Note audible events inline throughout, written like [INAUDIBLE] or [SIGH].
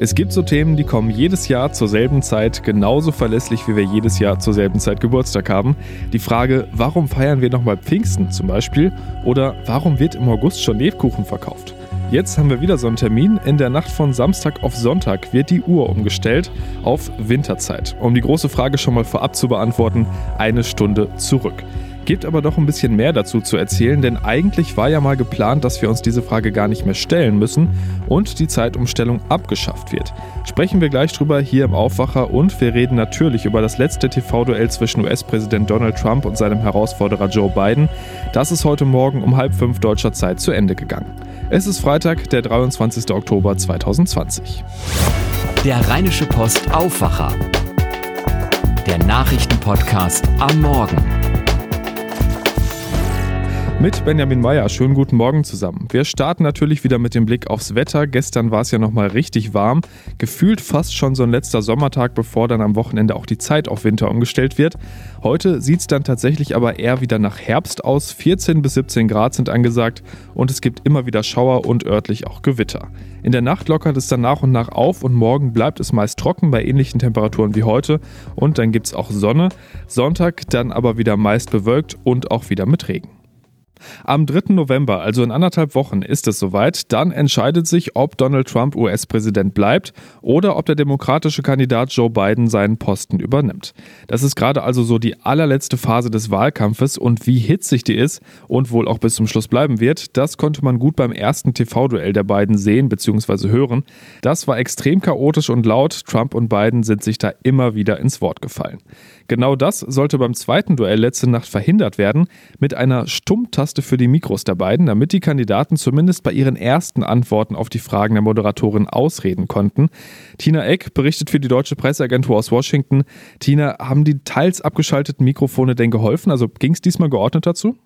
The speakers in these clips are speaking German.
Es gibt so Themen, die kommen jedes Jahr zur selben Zeit genauso verlässlich, wie wir jedes Jahr zur selben Zeit Geburtstag haben. Die Frage, warum feiern wir nochmal Pfingsten zum Beispiel? Oder warum wird im August schon Lebkuchen verkauft? Jetzt haben wir wieder so einen Termin. In der Nacht von Samstag auf Sonntag wird die Uhr umgestellt auf Winterzeit. Um die große Frage schon mal vorab zu beantworten, eine Stunde zurück. Gibt aber doch ein bisschen mehr dazu zu erzählen, denn eigentlich war ja mal geplant, dass wir uns diese Frage gar nicht mehr stellen müssen und die Zeitumstellung abgeschafft wird. Sprechen wir gleich drüber hier im Aufwacher und wir reden natürlich über das letzte TV-Duell zwischen US-Präsident Donald Trump und seinem Herausforderer Joe Biden. Das ist heute Morgen um halb fünf deutscher Zeit zu Ende gegangen. Es ist Freitag, der 23. Oktober 2020. Der Rheinische Post Aufwacher. Der Nachrichtenpodcast am Morgen mit Benjamin Meyer. Schönen guten Morgen zusammen. Wir starten natürlich wieder mit dem Blick aufs Wetter. Gestern war es ja nochmal richtig warm. Gefühlt fast schon so ein letzter Sommertag, bevor dann am Wochenende auch die Zeit auf Winter umgestellt wird. Heute sieht es dann tatsächlich aber eher wieder nach Herbst aus. 14 bis 17 Grad sind angesagt und es gibt immer wieder Schauer und örtlich auch Gewitter. In der Nacht lockert es dann nach und nach auf und morgen bleibt es meist trocken bei ähnlichen Temperaturen wie heute und dann gibt es auch Sonne. Sonntag dann aber wieder meist bewölkt und auch wieder mit Regen. Am 3. November, also in anderthalb Wochen, ist es soweit. Dann entscheidet sich, ob Donald Trump US-Präsident bleibt oder ob der demokratische Kandidat Joe Biden seinen Posten übernimmt. Das ist gerade also so die allerletzte Phase des Wahlkampfes und wie hitzig die ist und wohl auch bis zum Schluss bleiben wird, das konnte man gut beim ersten TV-Duell der beiden sehen bzw. hören. Das war extrem chaotisch und laut. Trump und Biden sind sich da immer wieder ins Wort gefallen. Genau das sollte beim zweiten Duell letzte Nacht verhindert werden, mit einer Stummtaste für die Mikros der beiden, damit die Kandidaten zumindest bei ihren ersten Antworten auf die Fragen der Moderatorin ausreden konnten. Tina Eck berichtet für die deutsche Presseagentur aus Washington. Tina, haben die teils abgeschalteten Mikrofone denn geholfen? Also ging es diesmal geordnet dazu?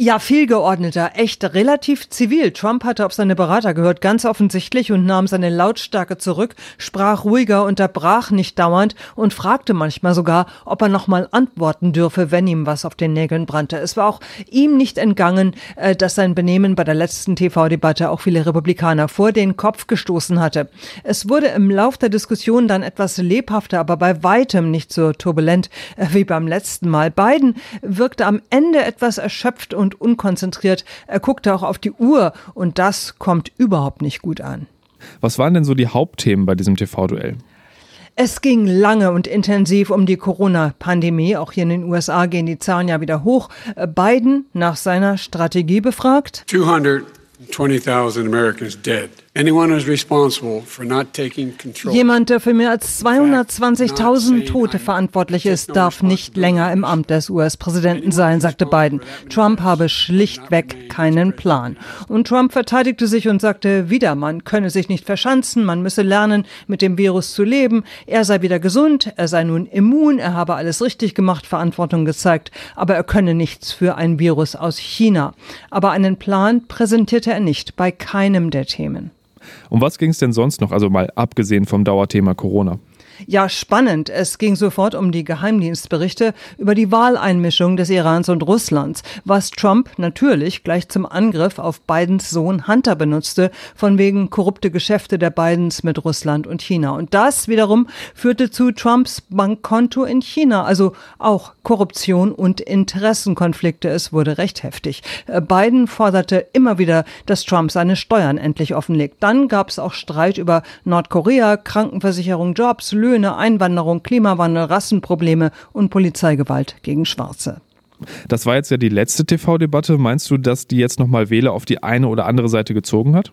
Ja, viel geordneter, echt relativ zivil. Trump hatte auf seine Berater gehört, ganz offensichtlich, und nahm seine Lautstärke zurück, sprach ruhiger, unterbrach nicht dauernd und fragte manchmal sogar, ob er nochmal antworten dürfe, wenn ihm was auf den Nägeln brannte. Es war auch ihm nicht entgangen, äh, dass sein Benehmen bei der letzten TV-Debatte auch viele Republikaner vor den Kopf gestoßen hatte. Es wurde im Lauf der Diskussion dann etwas lebhafter, aber bei weitem nicht so turbulent äh, wie beim letzten Mal. Biden wirkte am Ende etwas erschöpft und und unkonzentriert. Er guckte auch auf die Uhr und das kommt überhaupt nicht gut an. Was waren denn so die Hauptthemen bei diesem TV-Duell? Es ging lange und intensiv um die Corona-Pandemie. Auch hier in den USA gehen die Zahlen ja wieder hoch. Biden nach seiner Strategie befragt. 220.000 Americans dead. Jemand, der für mehr als 220.000 Tote verantwortlich ist, darf nicht länger im Amt des US-Präsidenten sein, sagte Biden. Trump habe schlichtweg keinen Plan. Und Trump verteidigte sich und sagte wieder, man könne sich nicht verschanzen, man müsse lernen, mit dem Virus zu leben. Er sei wieder gesund, er sei nun immun, er habe alles richtig gemacht, Verantwortung gezeigt, aber er könne nichts für ein Virus aus China. Aber einen Plan präsentierte er nicht bei keinem der Themen. Um was ging es denn sonst noch, also mal abgesehen vom Dauerthema Corona? Ja, spannend. Es ging sofort um die Geheimdienstberichte über die Wahleinmischung des Irans und Russlands, was Trump natürlich gleich zum Angriff auf Bidens Sohn Hunter benutzte, von wegen korrupte Geschäfte der Bidens mit Russland und China. Und das wiederum führte zu Trumps Bankkonto in China, also auch Korruption und Interessenkonflikte. Es wurde recht heftig. Äh, Biden forderte immer wieder, dass Trump seine Steuern endlich offenlegt. Dann gab es auch Streit über Nordkorea, Krankenversicherung, Jobs, Löhne, Einwanderung, Klimawandel, Rassenprobleme und Polizeigewalt gegen Schwarze. Das war jetzt ja die letzte TV-Debatte. Meinst du, dass die jetzt nochmal Wähler auf die eine oder andere Seite gezogen hat?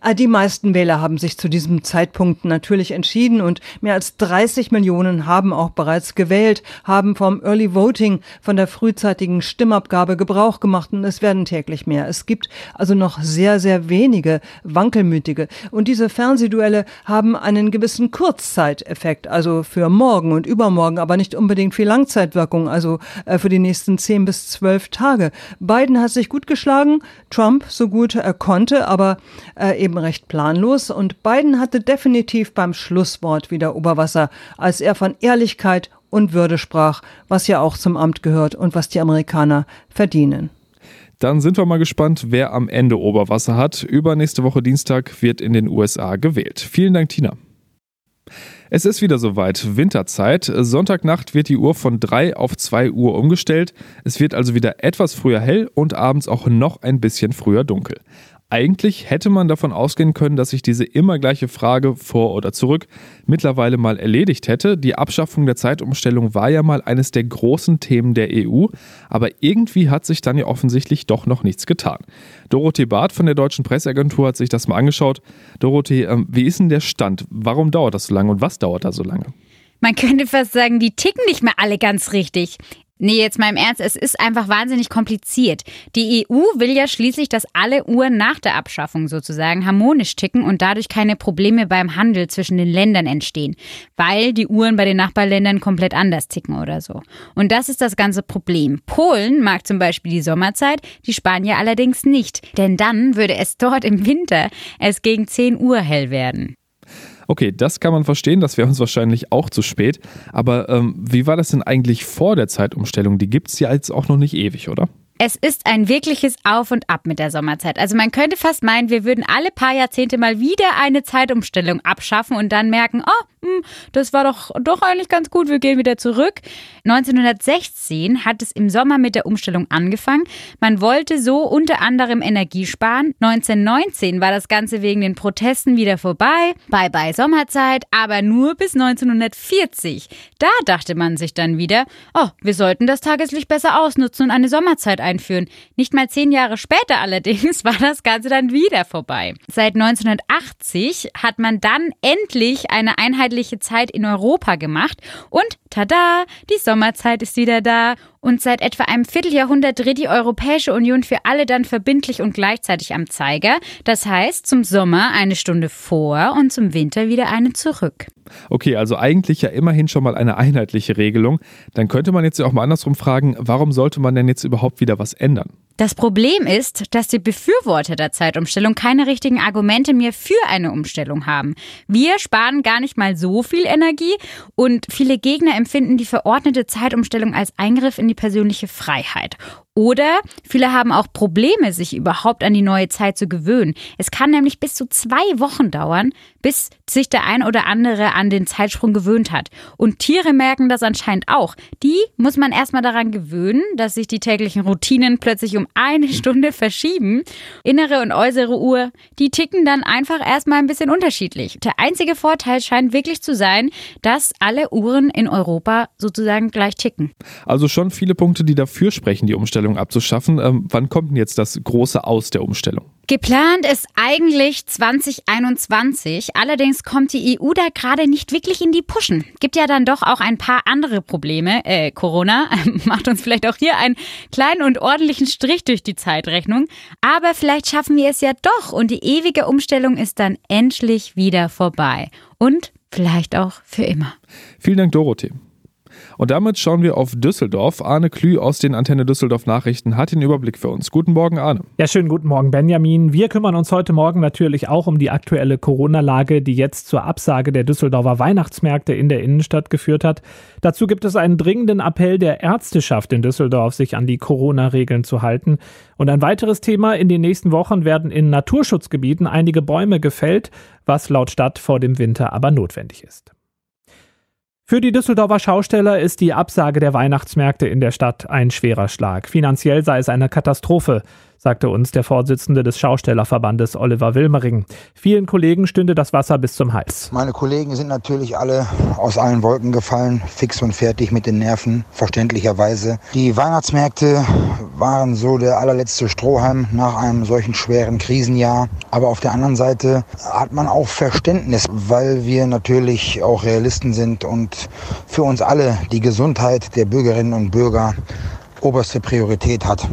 Äh, die meisten Wähler haben sich zu diesem Zeitpunkt natürlich entschieden und mehr als 30 Millionen haben auch bereits gewählt, haben vom Early Voting, von der frühzeitigen Stimmabgabe Gebrauch gemacht und es werden täglich mehr. Es gibt also noch sehr, sehr wenige Wankelmütige. Und diese Fernsehduelle haben einen gewissen Kurzzeiteffekt, also für morgen und übermorgen, aber nicht unbedingt viel Langzeitwirkung, also äh, für die nächsten 10 bis 12 Tage. Biden hat sich gut geschlagen, Trump so gut er konnte, aber äh, eben recht planlos und Biden hatte definitiv beim Schlusswort wieder Oberwasser, als er von Ehrlichkeit und Würde sprach, was ja auch zum Amt gehört und was die Amerikaner verdienen. Dann sind wir mal gespannt, wer am Ende Oberwasser hat. Übernächste Woche Dienstag wird in den USA gewählt. Vielen Dank, Tina. Es ist wieder soweit, Winterzeit. Sonntagnacht wird die Uhr von 3 auf 2 Uhr umgestellt. Es wird also wieder etwas früher hell und abends auch noch ein bisschen früher dunkel. Eigentlich hätte man davon ausgehen können, dass sich diese immer gleiche Frage vor oder zurück mittlerweile mal erledigt hätte. Die Abschaffung der Zeitumstellung war ja mal eines der großen Themen der EU, aber irgendwie hat sich dann ja offensichtlich doch noch nichts getan. Dorothee Barth von der Deutschen Presseagentur hat sich das mal angeschaut. Dorothee, ähm, wie ist denn der Stand? Warum dauert das so lange und was dauert da so lange? Man könnte fast sagen, die ticken nicht mehr alle ganz richtig. Nee, jetzt mal im Ernst, es ist einfach wahnsinnig kompliziert. Die EU will ja schließlich, dass alle Uhren nach der Abschaffung sozusagen harmonisch ticken und dadurch keine Probleme beim Handel zwischen den Ländern entstehen, weil die Uhren bei den Nachbarländern komplett anders ticken oder so. Und das ist das ganze Problem. Polen mag zum Beispiel die Sommerzeit, die Spanier allerdings nicht, denn dann würde es dort im Winter erst gegen 10 Uhr hell werden. Okay, das kann man verstehen, das wäre uns wahrscheinlich auch zu spät. Aber ähm, wie war das denn eigentlich vor der Zeitumstellung? Die gibt es ja jetzt auch noch nicht ewig, oder? Es ist ein wirkliches Auf und Ab mit der Sommerzeit. Also man könnte fast meinen, wir würden alle paar Jahrzehnte mal wieder eine Zeitumstellung abschaffen und dann merken, oh, hm, das war doch, doch eigentlich ganz gut, wir gehen wieder zurück. 1916 hat es im Sommer mit der Umstellung angefangen. Man wollte so unter anderem Energie sparen. 1919 war das Ganze wegen den Protesten wieder vorbei. Bye bye Sommerzeit, aber nur bis 1940. Da dachte man sich dann wieder, oh, wir sollten das Tageslicht besser ausnutzen und eine Sommerzeit einführen. Nicht mal zehn Jahre später allerdings [LAUGHS] war das Ganze dann wieder vorbei. Seit 1980 hat man dann endlich eine Einheit einheitliche Zeit in Europa gemacht und tada, die Sommerzeit ist wieder da und seit etwa einem Vierteljahrhundert dreht die Europäische Union für alle dann verbindlich und gleichzeitig am Zeiger. Das heißt, zum Sommer eine Stunde vor und zum Winter wieder eine zurück. Okay, also eigentlich ja immerhin schon mal eine einheitliche Regelung. Dann könnte man jetzt ja auch mal andersrum fragen, warum sollte man denn jetzt überhaupt wieder was ändern? Das Problem ist, dass die Befürworter der Zeitumstellung keine richtigen Argumente mehr für eine Umstellung haben. Wir sparen gar nicht mal so viel Energie und viele Gegner empfinden die verordnete Zeitumstellung als Eingriff in die persönliche Freiheit. Oder viele haben auch Probleme, sich überhaupt an die neue Zeit zu gewöhnen. Es kann nämlich bis zu zwei Wochen dauern, bis sich der ein oder andere an den Zeitsprung gewöhnt hat. Und Tiere merken das anscheinend auch. Die muss man erstmal daran gewöhnen, dass sich die täglichen Routinen plötzlich um eine Stunde verschieben. Innere und äußere Uhr, die ticken dann einfach erstmal ein bisschen unterschiedlich. Der einzige Vorteil scheint wirklich zu sein, dass alle Uhren in Europa sozusagen gleich ticken. Also schon viele Punkte, die dafür sprechen, die Umstellung Umstellung abzuschaffen. Ähm, wann kommt denn jetzt das große Aus der Umstellung? Geplant ist eigentlich 2021. Allerdings kommt die EU da gerade nicht wirklich in die Puschen. Gibt ja dann doch auch ein paar andere Probleme. Äh, Corona [LAUGHS] macht uns vielleicht auch hier einen kleinen und ordentlichen Strich durch die Zeitrechnung. Aber vielleicht schaffen wir es ja doch und die ewige Umstellung ist dann endlich wieder vorbei. Und vielleicht auch für immer. Vielen Dank, Dorothee. Und damit schauen wir auf Düsseldorf. Arne Klü aus den Antenne Düsseldorf Nachrichten hat den Überblick für uns. Guten Morgen, Arne. Ja, schönen guten Morgen, Benjamin. Wir kümmern uns heute Morgen natürlich auch um die aktuelle Corona-Lage, die jetzt zur Absage der Düsseldorfer Weihnachtsmärkte in der Innenstadt geführt hat. Dazu gibt es einen dringenden Appell der Ärzteschaft in Düsseldorf, sich an die Corona-Regeln zu halten. Und ein weiteres Thema, in den nächsten Wochen werden in Naturschutzgebieten einige Bäume gefällt, was laut Stadt vor dem Winter aber notwendig ist. Für die Düsseldorfer Schausteller ist die Absage der Weihnachtsmärkte in der Stadt ein schwerer Schlag. Finanziell sei es eine Katastrophe sagte uns der Vorsitzende des Schaustellerverbandes Oliver Wilmering. Vielen Kollegen stünde das Wasser bis zum Hals. Meine Kollegen sind natürlich alle aus allen Wolken gefallen, fix und fertig mit den Nerven, verständlicherweise. Die Weihnachtsmärkte waren so der allerletzte Strohhalm nach einem solchen schweren Krisenjahr. Aber auf der anderen Seite hat man auch Verständnis, weil wir natürlich auch Realisten sind und für uns alle die Gesundheit der Bürgerinnen und Bürger oberste Priorität hat.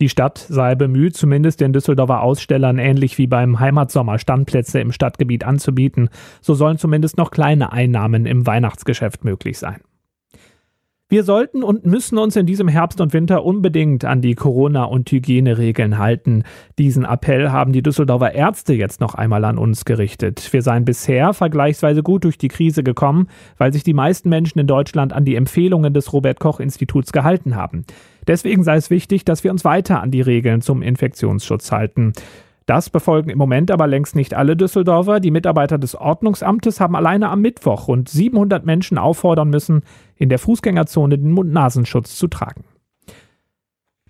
Die Stadt sei bemüht, zumindest den Düsseldorfer Ausstellern ähnlich wie beim Heimatsommer Standplätze im Stadtgebiet anzubieten. So sollen zumindest noch kleine Einnahmen im Weihnachtsgeschäft möglich sein. Wir sollten und müssen uns in diesem Herbst und Winter unbedingt an die Corona- und Hygieneregeln halten. Diesen Appell haben die Düsseldorfer Ärzte jetzt noch einmal an uns gerichtet. Wir seien bisher vergleichsweise gut durch die Krise gekommen, weil sich die meisten Menschen in Deutschland an die Empfehlungen des Robert Koch Instituts gehalten haben. Deswegen sei es wichtig, dass wir uns weiter an die Regeln zum Infektionsschutz halten. Das befolgen im Moment aber längst nicht alle Düsseldorfer. Die Mitarbeiter des Ordnungsamtes haben alleine am Mittwoch rund 700 Menschen auffordern müssen, in der Fußgängerzone den Mund-Nasenschutz zu tragen.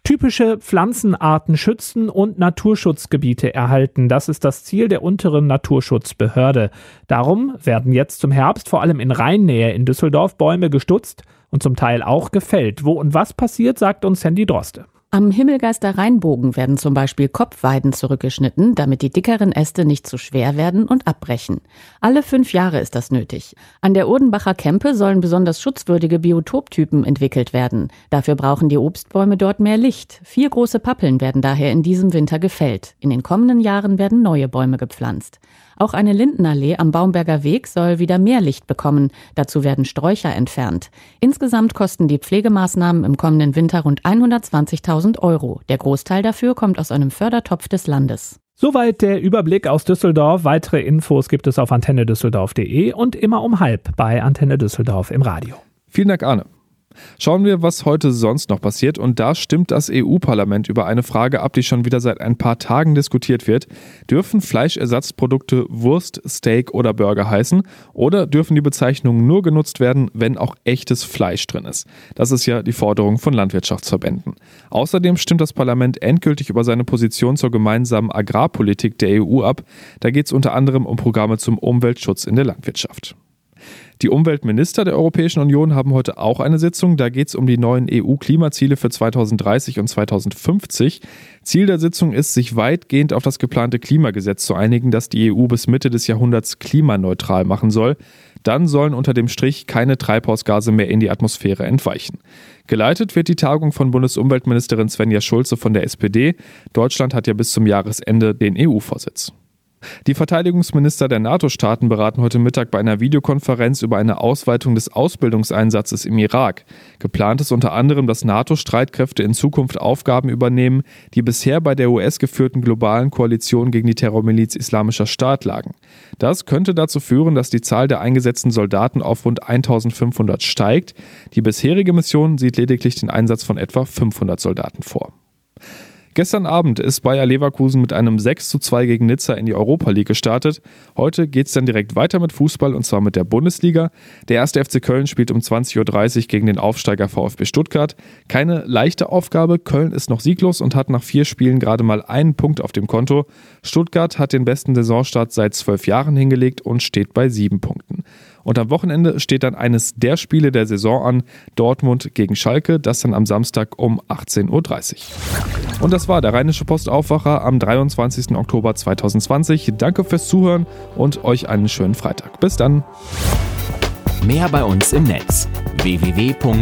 Typische Pflanzenarten schützen und Naturschutzgebiete erhalten. Das ist das Ziel der unteren Naturschutzbehörde. Darum werden jetzt zum Herbst vor allem in Rheinnähe in Düsseldorf Bäume gestutzt und zum Teil auch gefällt. Wo und was passiert, sagt uns Sandy Droste. Am Himmelgeister Rheinbogen werden zum Beispiel Kopfweiden zurückgeschnitten, damit die dickeren Äste nicht zu schwer werden und abbrechen. Alle fünf Jahre ist das nötig. An der Odenbacher Kempe sollen besonders schutzwürdige Biotoptypen entwickelt werden. Dafür brauchen die Obstbäume dort mehr Licht. Vier große Pappeln werden daher in diesem Winter gefällt. In den kommenden Jahren werden neue Bäume gepflanzt. Auch eine Lindenallee am Baumberger Weg soll wieder mehr Licht bekommen. Dazu werden Sträucher entfernt. Insgesamt kosten die Pflegemaßnahmen im kommenden Winter rund 120.000 Euro. Der Großteil dafür kommt aus einem Fördertopf des Landes. Soweit der Überblick aus Düsseldorf. Weitere Infos gibt es auf antennedüsseldorf.de und immer um halb bei Antenne Düsseldorf im Radio. Vielen Dank, Arne. Schauen wir, was heute sonst noch passiert. Und da stimmt das EU-Parlament über eine Frage ab, die schon wieder seit ein paar Tagen diskutiert wird. Dürfen Fleischersatzprodukte Wurst, Steak oder Burger heißen? Oder dürfen die Bezeichnungen nur genutzt werden, wenn auch echtes Fleisch drin ist? Das ist ja die Forderung von Landwirtschaftsverbänden. Außerdem stimmt das Parlament endgültig über seine Position zur gemeinsamen Agrarpolitik der EU ab. Da geht es unter anderem um Programme zum Umweltschutz in der Landwirtschaft. Die Umweltminister der Europäischen Union haben heute auch eine Sitzung. Da geht es um die neuen EU-Klimaziele für 2030 und 2050. Ziel der Sitzung ist, sich weitgehend auf das geplante Klimagesetz zu einigen, das die EU bis Mitte des Jahrhunderts klimaneutral machen soll. Dann sollen unter dem Strich keine Treibhausgase mehr in die Atmosphäre entweichen. Geleitet wird die Tagung von Bundesumweltministerin Svenja Schulze von der SPD. Deutschland hat ja bis zum Jahresende den EU-Vorsitz. Die Verteidigungsminister der NATO-Staaten beraten heute Mittag bei einer Videokonferenz über eine Ausweitung des Ausbildungseinsatzes im Irak. Geplant ist unter anderem, dass NATO-Streitkräfte in Zukunft Aufgaben übernehmen, die bisher bei der US-geführten globalen Koalition gegen die Terrormiliz Islamischer Staat lagen. Das könnte dazu führen, dass die Zahl der eingesetzten Soldaten auf rund 1500 steigt. Die bisherige Mission sieht lediglich den Einsatz von etwa 500 Soldaten vor. Gestern Abend ist Bayer Leverkusen mit einem 6 zu 2 gegen Nizza in die Europa League gestartet. Heute geht es dann direkt weiter mit Fußball und zwar mit der Bundesliga. Der erste FC Köln spielt um 20.30 Uhr gegen den Aufsteiger VfB Stuttgart. Keine leichte Aufgabe. Köln ist noch sieglos und hat nach vier Spielen gerade mal einen Punkt auf dem Konto. Stuttgart hat den besten Saisonstart seit zwölf Jahren hingelegt und steht bei sieben Punkten. Und am Wochenende steht dann eines der Spiele der Saison an, Dortmund gegen Schalke, das dann am Samstag um 18.30 Uhr. Und das war der Rheinische Postaufwacher am 23. Oktober 2020. Danke fürs Zuhören und euch einen schönen Freitag. Bis dann. Mehr bei uns im Netz www.rp-online.de